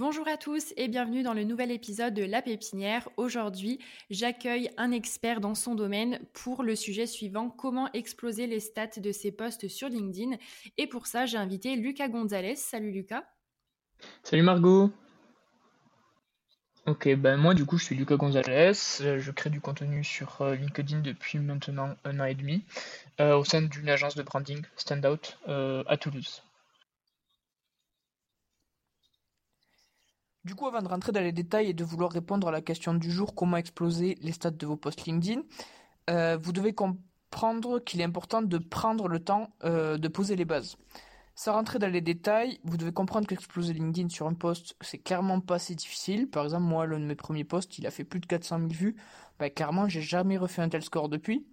Bonjour à tous et bienvenue dans le nouvel épisode de La Pépinière. Aujourd'hui, j'accueille un expert dans son domaine pour le sujet suivant, comment exploser les stats de ses posts sur LinkedIn. Et pour ça, j'ai invité Lucas Gonzalez. Salut Lucas. Salut Margot. Ok, ben moi du coup je suis Lucas Gonzalez, euh, je crée du contenu sur euh, LinkedIn depuis maintenant un an et demi euh, au sein d'une agence de branding Standout à Toulouse. Du coup, avant de rentrer dans les détails et de vouloir répondre à la question du jour, comment exploser les stats de vos posts LinkedIn, vous devez comprendre qu'il est important de prendre le temps de poser les bases. Sans rentrer dans les détails, vous devez comprendre qu'exploser LinkedIn sur un post, c'est clairement pas si difficile. Par exemple, moi, l'un de mes premiers posts, il a fait plus de 400 000 vues. Bah, clairement, j'ai jamais refait un tel score depuis.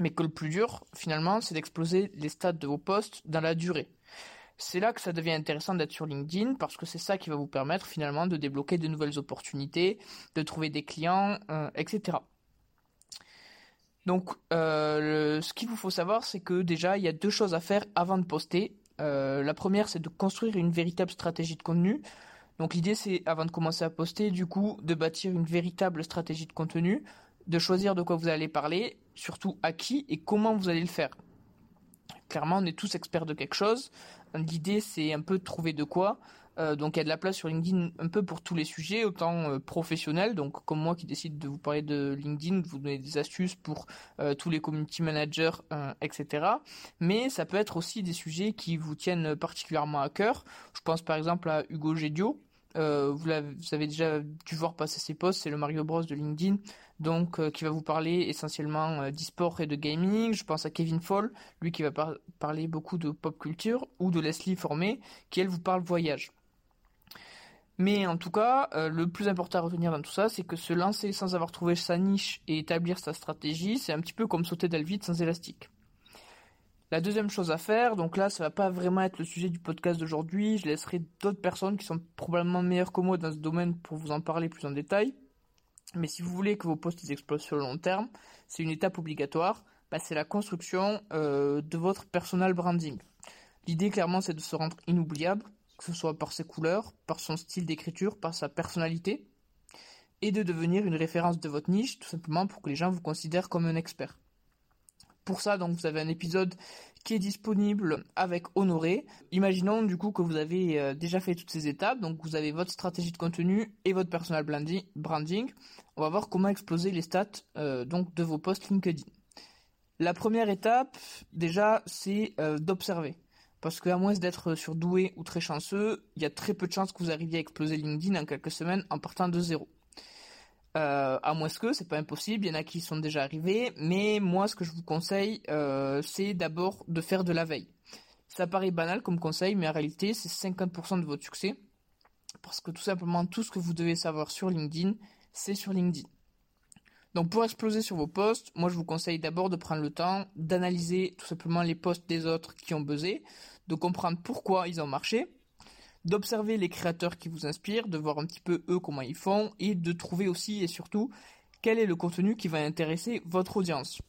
Mais que le plus dur, finalement, c'est d'exploser les stats de vos posts dans la durée. C'est là que ça devient intéressant d'être sur LinkedIn parce que c'est ça qui va vous permettre finalement de débloquer de nouvelles opportunités, de trouver des clients, euh, etc. Donc, euh, ce qu'il vous faut savoir, c'est que déjà, il y a deux choses à faire avant de poster. Euh, la première, c'est de construire une véritable stratégie de contenu. Donc l'idée, c'est, avant de commencer à poster, du coup, de bâtir une véritable stratégie de contenu, de choisir de quoi vous allez parler, surtout à qui et comment vous allez le faire. Clairement, on est tous experts de quelque chose. L'idée, c'est un peu de trouver de quoi. Euh, donc il y a de la place sur LinkedIn un peu pour tous les sujets, autant euh, professionnels, donc comme moi qui décide de vous parler de LinkedIn, de vous donner des astuces pour euh, tous les community managers, etc. Mais ça peut être aussi des sujets qui vous tiennent particulièrement à cœur. Je pense par exemple à Hugo Gédio. Vous, vous, avez déjà dû voir passer ses posts, c'est le Mario Bros de LinkedIn, donc qui va vous parler essentiellement d'e-sport et de gaming. Je pense à Kevin Fall, lui qui va parler beaucoup de pop culture, ou de Leslie Formé, qui elle vous parle voyage. Mais en tout cas, euh, le plus important à retenir dans tout ça, c'est que se lancer sans avoir trouvé sa niche et établir sa stratégie, c'est un petit peu comme sauter dans le vide sans élastique. La deuxième chose à faire, donc là, ça va pas vraiment être le sujet du podcast d'aujourd'hui. Je laisserai d'autres personnes qui sont probablement meilleures que moi dans ce domaine pour vous en parler plus en détail. Mais si vous voulez que vos posts explosent sur le long terme, c'est une étape obligatoire. Bah, c'est la construction euh, de votre personal branding. L'idée, clairement, c'est de se rendre inoubliable que ce soit par ses couleurs, par son style d'écriture, par sa personnalité, et de devenir une référence de votre niche, tout simplement pour que les gens vous considèrent comme un expert. Pour ça, donc, vous avez un épisode qui est disponible avec Honoré. Imaginons du coup que vous avez euh, déjà fait toutes ces étapes, donc vous avez votre stratégie de contenu et votre personal branding. On va voir comment exploser les stats euh, de vos posts LinkedIn. La première étape, déjà, c'est euh, d'observer. Parce qu'à moins d'être surdoué ou très chanceux, il y a très peu de chances que vous arriviez à exploser LinkedIn en quelques semaines en partant de zéro. Euh, à moins que c'est pas impossible, il y en a qui sont déjà arrivés, mais moi ce que je vous conseille, euh, c'est d'abord de faire de la veille. Ça paraît banal comme conseil, mais en réalité c'est 50% de votre succès, parce que tout simplement tout ce que vous devez savoir sur LinkedIn, c'est sur LinkedIn. Donc pour exploser sur vos posts, moi je vous conseille d'abord de prendre le temps d'analyser tout simplement les posts des autres qui ont buzzé, de comprendre pourquoi ils ont marché, d'observer les créateurs qui vous inspirent, de voir un petit peu eux comment ils font et de trouver aussi et surtout quel est le contenu qui va intéresser votre audience.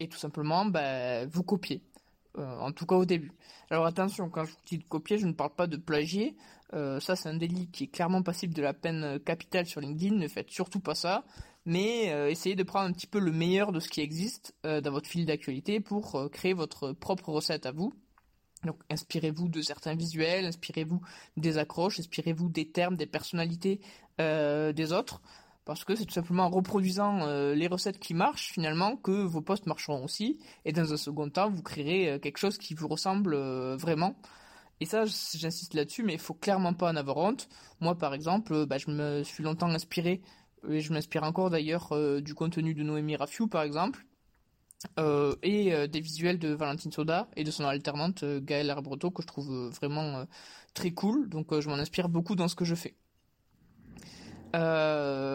Et tout simplement, bah, vous copiez. Euh, en tout cas au début. Alors attention, quand je vous dis de copier, je ne parle pas de plagier. Euh, ça, c'est un délit qui est clairement passible de la peine capitale sur LinkedIn. Ne faites surtout pas ça. Mais euh, essayez de prendre un petit peu le meilleur de ce qui existe dans votre fil d'actualité pour créer votre propre recette à vous. Donc inspirez-vous de certains visuels, inspirez-vous des accroches, inspirez-vous des termes, des personnalités euh, des autres, parce que c'est tout simplement en reproduisant euh, les recettes qui marchent finalement que vos posts marcheront aussi, et dans un second temps vous créerez euh, quelque chose qui vous ressemble vraiment. Et ça, j'insiste là-dessus, mais il faut clairement pas en avoir honte. Moi, par exemple, bah, je me suis longtemps inspiré, et je m'inspire encore d'ailleurs du contenu de Noémie Raffiou, par exemple, et des visuels de Valentine Soda et de son alternante Gaëlle Arbreto que je trouve vraiment très cool. Donc je m'en inspire beaucoup dans ce que je fais.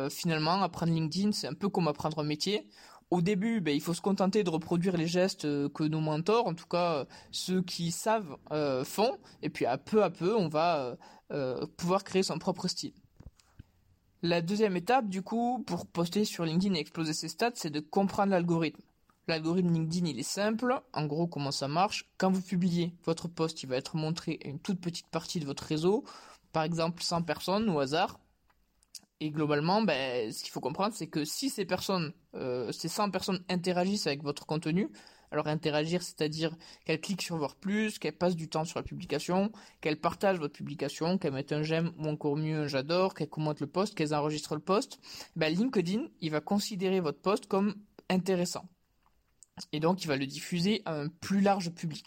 finalement, apprendre LinkedIn, c'est un peu comme apprendre un métier au début, ben, il faut se contenter de reproduire les gestes euh, que nos mentors, en tout cas euh, ceux qui savent, euh, font. Et puis à peu à peu, on va pouvoir créer son propre style. La deuxième étape, du coup, pour poster sur LinkedIn et exploser ses stats, c'est de comprendre l'algorithme. L'algorithme LinkedIn, il est simple. En gros, comment ça marche? Quand vous publiez votre post, il va être montré à une toute petite partie de votre réseau, par exemple 100 personnes au hasard. Et globalement, ben, ce qu'il faut comprendre, c'est que si ces personnes, euh, ces 100 personnes interagissent avec votre contenu, alors interagir, c'est-à-dire qu'elles cliquent sur voir plus, qu'elles passent du temps sur la publication, qu'elles partagent votre publication, qu'elles mettent un j'aime ou encore mieux un j'adore, qu'elles commentent le post, qu'elles enregistrent le post, ben LinkedIn, il va considérer votre post comme intéressant. Et donc, il va le diffuser à un plus large public.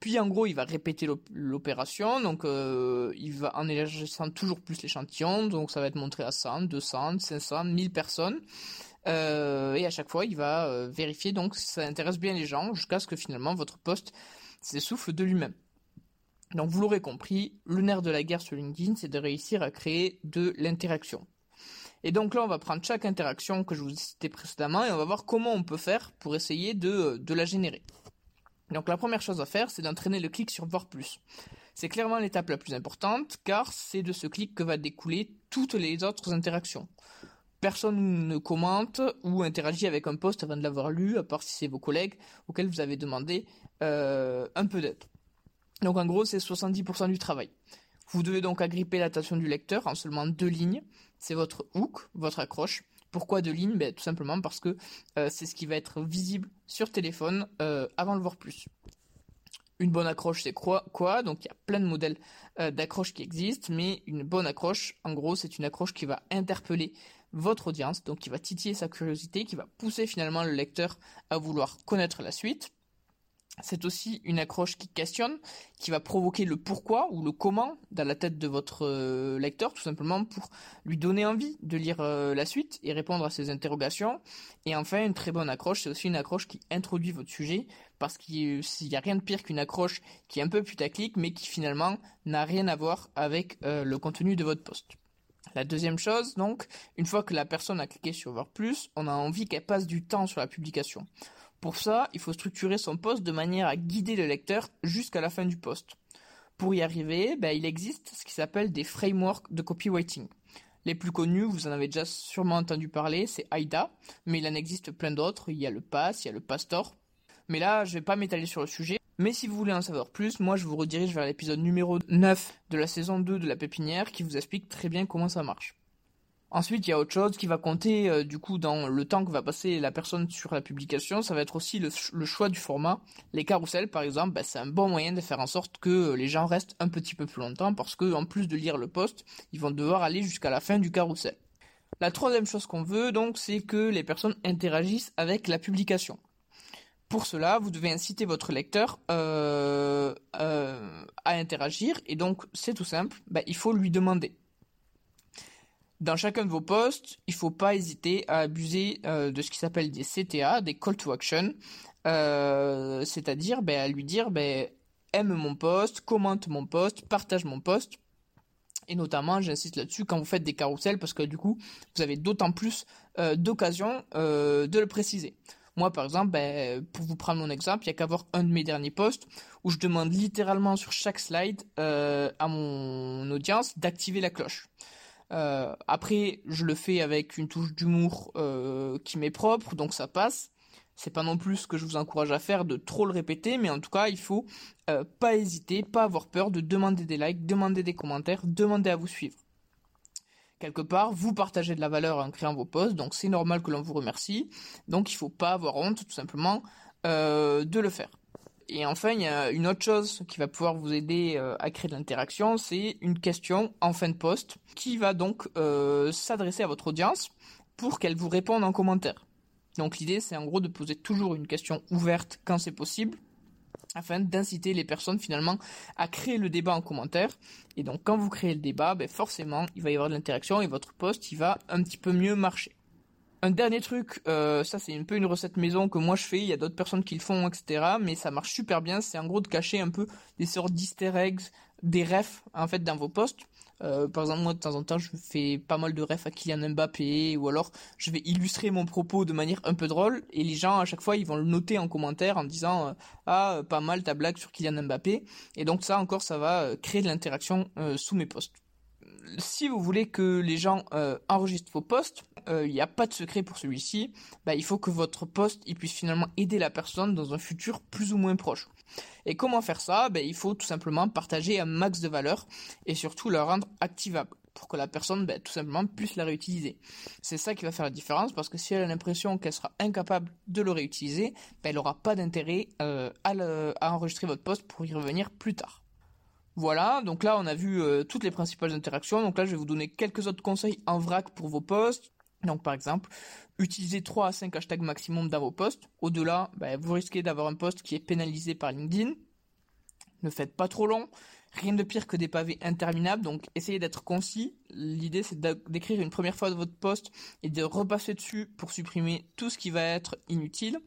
Puis en gros, il va répéter l'opération, donc euh, il va en élargissant toujours plus l'échantillon, donc ça va être montré à 100, 200, 500, 1000 personnes. Euh, et à chaque fois, il va euh, vérifier donc si ça intéresse bien les gens jusqu'à ce que finalement votre poste s'essouffle de lui-même. Donc vous l'aurez compris, le nerf de la guerre sur LinkedIn, c'est de réussir à créer de l'interaction. Et donc là, on va prendre chaque interaction que je vous ai citée précédemment et on va voir comment on peut faire pour essayer de la générer. Donc la première chose à faire, c'est d'entraîner le clic sur voir plus. C'est clairement l'étape la plus importante, car c'est de ce clic que va découler toutes les autres interactions. Personne ne commente ou interagit avec un post avant de l'avoir lu, à part si c'est vos collègues auxquels vous avez demandé euh, un peu d'aide. Donc en gros, c'est 70% du travail. Vous devez donc agripper l'attention du lecteur en seulement deux lignes. C'est votre hook, votre accroche. Pourquoi deux lignes ben, Tout simplement parce que euh, c'est ce qui va être visible sur téléphone euh, avant le voir plus. Une bonne accroche, c'est quoi, quoi? Donc il y a plein de modèles euh, d'accroche qui existent, mais une bonne accroche, en gros, c'est une accroche qui va interpeller votre audience, donc qui va titiller sa curiosité, qui va pousser finalement le lecteur à vouloir connaître la suite. C'est aussi une accroche qui questionne, qui va provoquer le pourquoi ou le comment dans la tête de votre euh, lecteur, tout simplement pour lui donner envie de lire euh, la suite et répondre à ses interrogations. Et enfin, une très bonne accroche, c'est aussi une accroche qui introduit votre sujet, parce qu'il n'y a rien de pire qu'une accroche qui est un peu putaclic, mais qui finalement n'a rien à voir avec euh, le contenu de votre poste. La deuxième chose, donc, une fois que la personne a cliqué sur voir plus, on a envie qu'elle passe du temps sur la publication. Pour ça, il faut structurer son poste de manière à guider le lecteur jusqu'à la fin du poste. Pour y arriver, ben, il existe ce qui s'appelle des frameworks de copywriting. Les plus connus, vous en avez déjà sûrement entendu parler, c'est AIDA, mais il en existe plein d'autres. Il y a le PASS, il y a le Pastor. Mais là, je vais pas m'étaler sur le sujet. Mais si vous voulez en savoir plus, moi je vous redirige vers l'épisode numéro 9 de la saison 2 de la pépinière qui vous explique très bien comment ça marche. Ensuite, il y a autre chose qui va compter euh, du coup dans le temps que va passer la personne sur la publication. Ça va être aussi le, choix du format. Les carousels, par exemple, bah, c'est un bon moyen de faire en sorte que les gens restent un petit peu plus longtemps parce que en plus de lire le post, ils vont devoir aller jusqu'à la fin du carrousel. La troisième chose qu'on veut donc, c'est que les personnes interagissent avec la publication. Pour cela, vous devez inciter votre lecteur euh, euh, à interagir et donc c'est tout simple. Bah, il faut lui demander dans chacun de vos posts, il ne faut pas hésiter à abuser euh, de ce qui s'appelle des CTA, des call to action, euh, c'est-à-dire ben, à lui dire ben, aime mon post, commente mon post, partage mon post. Et notamment, j'insiste là-dessus quand vous faites des carousels, parce que du coup, vous avez d'autant plus euh, d'occasions de le préciser. Moi, par exemple, ben, pour vous prendre mon exemple, il n'y a qu'à voir un de mes derniers posts où je demande littéralement sur chaque slide à mon audience d'activer la cloche. Euh, après, je le fais avec une touche d'humour euh, qui m'est propre, donc ça passe. C'est pas non plus ce que je vous encourage à faire de trop le répéter, mais en tout cas, il faut euh, pas hésiter, pas avoir peur de demander des likes, demander des commentaires, demander à vous suivre. Quelque part, vous partagez de la valeur en créant vos posts, donc c'est normal que l'on vous remercie. Donc il faut pas avoir honte, tout simplement, de le faire. Et enfin, il y a une autre chose qui va pouvoir vous aider euh, à créer de l'interaction, c'est une question en fin de post qui va donc euh, s'adresser à votre audience pour qu'elle vous réponde en commentaire. Donc l'idée, c'est en gros de poser toujours une question ouverte quand c'est possible, afin d'inciter les personnes finalement à créer le débat en commentaire. Et donc quand vous créez le débat, ben forcément, il va y avoir de l'interaction et votre post, il va un petit peu mieux marcher. Un dernier truc, euh, ça c'est un peu une recette maison que moi je fais, il y a d'autres personnes qui le font, etc. Mais ça marche super bien, c'est en gros de cacher un peu des sortes d'easter eggs, des refs en fait dans vos posts. Euh, par exemple, moi de temps en temps je fais pas mal de refs à Kylian Mbappé ou alors je vais illustrer mon propos de manière un peu drôle et les gens à chaque fois ils vont le noter en commentaire en disant euh, ah pas mal ta blague sur Kylian Mbappé et donc ça encore ça va créer de l'interaction sous mes posts si vous voulez que les gens euh, enregistrent vos posts, il euh, n'y a pas de secret pour celui-ci. Bah, il faut que votre post puisse finalement aider la personne dans un futur plus ou moins proche. Et comment faire ça? Bah, Il faut tout simplement partager un max de valeur et surtout la rendre activable pour que la personne bah, puisse la réutiliser. C'est ça qui va faire la différence parce que si elle a l'impression qu'elle sera incapable de le réutiliser, elle n'aura pas d'intérêt euh, à, à enregistrer votre post pour y revenir plus tard. Voilà, donc là on a vu euh, toutes les principales interactions. Donc là je vais vous donner quelques autres conseils en vrac pour vos posts. Donc par exemple, utilisez 3 à 5 hashtags maximum dans vos posts. Au-delà, bah, vous risquez d'avoir un post qui est pénalisé par LinkedIn. Ne faites pas trop long. Rien de pire que des pavés interminables, donc essayez d'être concis. L'idée c'est d'écrire une première fois votre post et de repasser dessus pour supprimer tout ce qui va être inutile.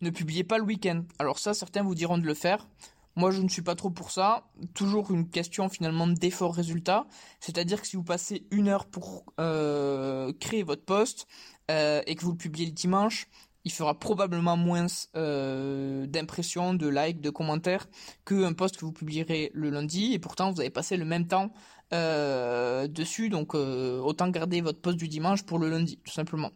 Ne publiez pas le week-end. Alors ça, certains vous diront de le faire. Moi, je ne suis pas trop pour ça. Toujours une question finalement d'effort-résultat. C'est-à-dire que si vous passez une heure pour euh, créer votre post euh, et que vous le publiez le dimanche, il fera probablement moins euh, d'impressions, de likes, de commentaires qu'un post que vous publierez le lundi. Et pourtant, vous avez passé le même temps dessus. Donc, autant garder votre post du dimanche pour le lundi, tout simplement.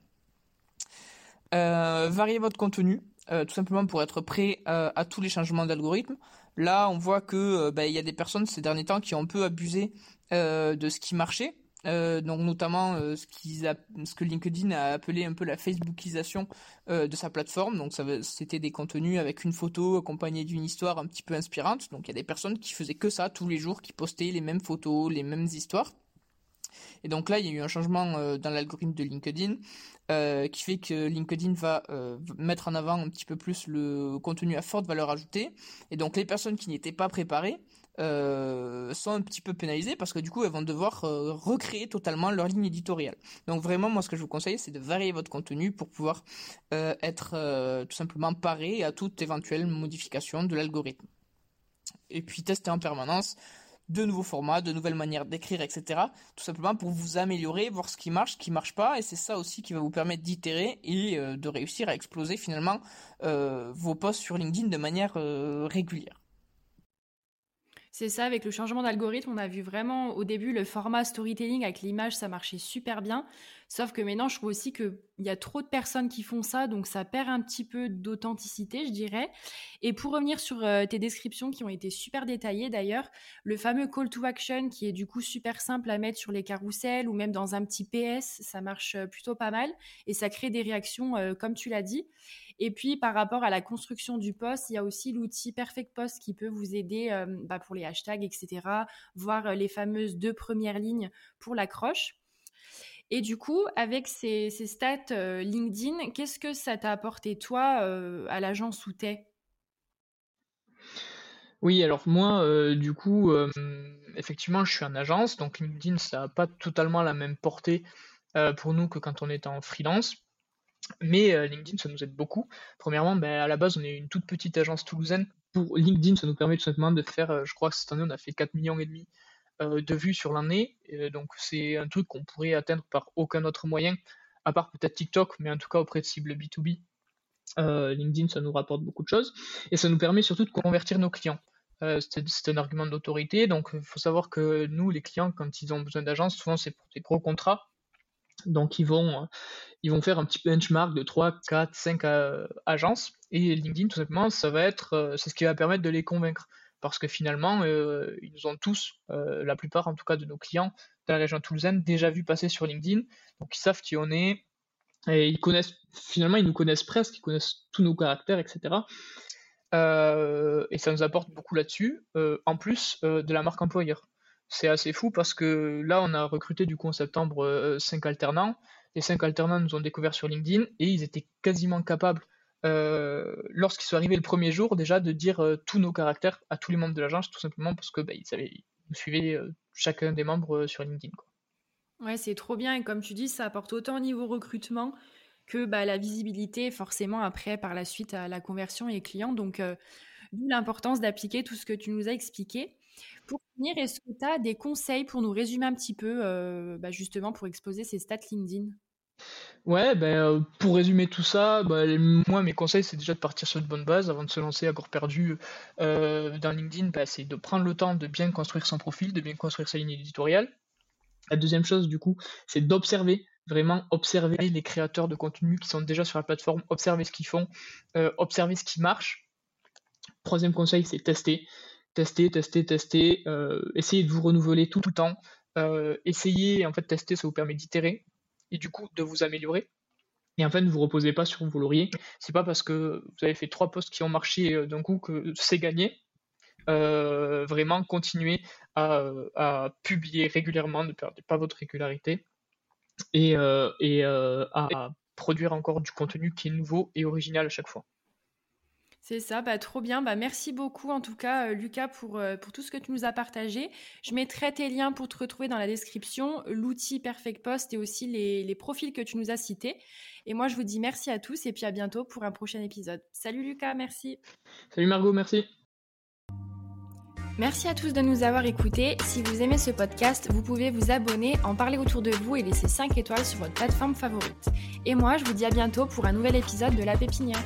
variez votre contenu. tout simplement pour être prêt à tous les changements d'algorithme. Là, on voit que euh, bah, il y a des personnes ces derniers temps qui ont un peu abusé euh, de ce qui marchait. Euh, donc notamment ce, ce que LinkedIn a appelé un peu la Facebookisation de sa plateforme. Donc c'était des contenus avec une photo accompagnée d'une histoire un petit peu inspirante. Donc il y a des personnes qui faisaient que ça tous les jours, qui postaient les mêmes photos, les mêmes histoires. Et donc là, il y a eu un changement dans l'algorithme de LinkedIn euh, qui fait que LinkedIn va euh, mettre en avant un petit peu plus le contenu à forte valeur ajoutée. Et donc les personnes qui n'étaient pas préparées euh, sont un petit peu pénalisées parce que du coup elles vont devoir recréer totalement leur ligne éditoriale. Donc vraiment moi ce que je vous conseille c'est de varier votre contenu pour pouvoir être tout simplement paré à toute éventuelle modification de l'algorithme. Et puis tester en permanence de nouveaux formats, de nouvelles manières d'écrire, etc. Tout simplement pour vous améliorer, voir ce qui marche, ce qui marche pas, et c'est ça aussi qui va vous permettre d'itérer et euh, de réussir à exploser finalement euh, vos posts sur LinkedIn de manière euh, régulière. C'est ça, avec le changement d'algorithme, on a vu vraiment au début le format storytelling avec l'image, ça marchait super bien. Sauf que maintenant, je trouve aussi qu'il y a trop de personnes qui font ça, donc ça perd un petit peu d'authenticité, je dirais. Et pour revenir sur euh, tes descriptions qui ont été super détaillées d'ailleurs, le fameux call to action qui est du coup super simple à mettre sur les carousels ou même dans un petit PS, ça marche euh, plutôt pas mal et ça crée des réactions euh, comme tu l'as dit. Et puis, par rapport à la construction du post, il y a aussi l'outil Perfect Post qui peut vous aider euh, bah, pour les hashtags, etc., voir euh, les fameuses deux premières lignes pour l'accroche. Et du coup, avec ces, stats euh, LinkedIn, qu'est-ce que ça t'a apporté, toi, à l'agence où t'es? Oui, alors moi, du coup, effectivement, je suis en agence, donc LinkedIn, ça n'a pas totalement la même portée pour nous que quand on est en freelance. Mais euh, LinkedIn, ça nous aide beaucoup. Premièrement, ben, à la base, on est une toute petite agence toulousaine. Pour LinkedIn, ça nous permet tout simplement de faire, euh, je crois que cette année, on a fait 4 millions et demi euh, de vues sur l'année. donc c'est un truc qu'on pourrait atteindre par aucun autre moyen, à part peut-être TikTok, mais en tout cas auprès de cibles B2B. LinkedIn, ça nous rapporte beaucoup de choses. Et ça nous permet surtout de convertir nos clients. c'est un argument d'autorité. Donc il faut savoir que nous, les clients, quand ils ont besoin d'agence, souvent c'est pour des gros contrats donc ils vont, euh, ils vont faire un petit benchmark de 3, 4, 5 agences. Et LinkedIn tout simplement ça va être euh, c'est ce qui va permettre de les convaincre. Parce que finalement euh, ils ont tous, la plupart en tout cas de nos clients de la région toulousaine déjà vu passer sur LinkedIn. Donc ils savent qui on est. Et ils connaissent finalement ils nous connaissent presque, ils connaissent tous nos caractères etc. et ça nous apporte beaucoup là-dessus. En plus de la marque employeur c'est assez fou parce que là, on a recruté du coup en septembre 5 euh, alternants. Les 5 alternants nous ont découvert sur LinkedIn et ils étaient quasiment capables, euh, lorsqu'ils sont arrivés le premier jour, déjà de dire euh, tous nos caractères à tous les membres de l'agence, tout simplement parce que bah, ils suivaient chacun des membres sur LinkedIn. Ouais, c'est trop bien et comme tu dis, ça apporte autant au niveau recrutement que bah, la visibilité, forcément, après, par la suite, à la conversion et client. Donc, d'où l'importance d'appliquer tout ce que tu nous as expliqué. Pour finir, est-ce que tu as des conseils pour nous résumer un petit peu, bah, justement, pour exposer ces stats LinkedIn? Ouais, ben, pour résumer tout ça, bah, moi, mes conseils, c'est déjà de partir sur de bonnes bases avant de se lancer à corps perdu dans LinkedIn. Bah, c'est de prendre le temps de bien construire son profil, de bien construire sa ligne éditoriale. La deuxième chose, du coup, c'est d'observer, vraiment observer les créateurs de contenu qui sont déjà sur la plateforme, observer ce qu'ils font, observer ce qui marche. Troisième conseil, c'est tester tester, tester, tester, euh, essayez de vous renouveler tout, le temps. Euh, essayez, en fait, tester, ça vous permet d'itérer et du coup de vous améliorer. Et en fait, ne vous reposez pas sur vos lauriers. C'est pas parce que vous avez fait trois posts qui ont marché euh, d'un coup que c'est gagné. vraiment, continuez à, publier régulièrement, ne perdez pas votre régularité et à produire encore du contenu qui est nouveau et original à chaque fois. C'est ça, bah, trop bien. Bah, merci beaucoup en tout cas, euh, Lucas, pour, euh, pour tout ce que tu nous as partagé. Je mettrai tes liens pour te retrouver dans la description, l'outil Perfect Post et aussi les, les, profils que tu nous as cités. Et moi, je vous dis merci à tous et puis à bientôt pour un prochain épisode. Salut Lucas, merci. Salut Margot, merci. Merci à tous de nous avoir écoutés. Si vous aimez ce podcast, vous pouvez vous abonner, en parler autour de vous et laisser 5 étoiles sur votre plateforme favorite. Et moi, je vous dis à bientôt pour un nouvel épisode de La Pépinière.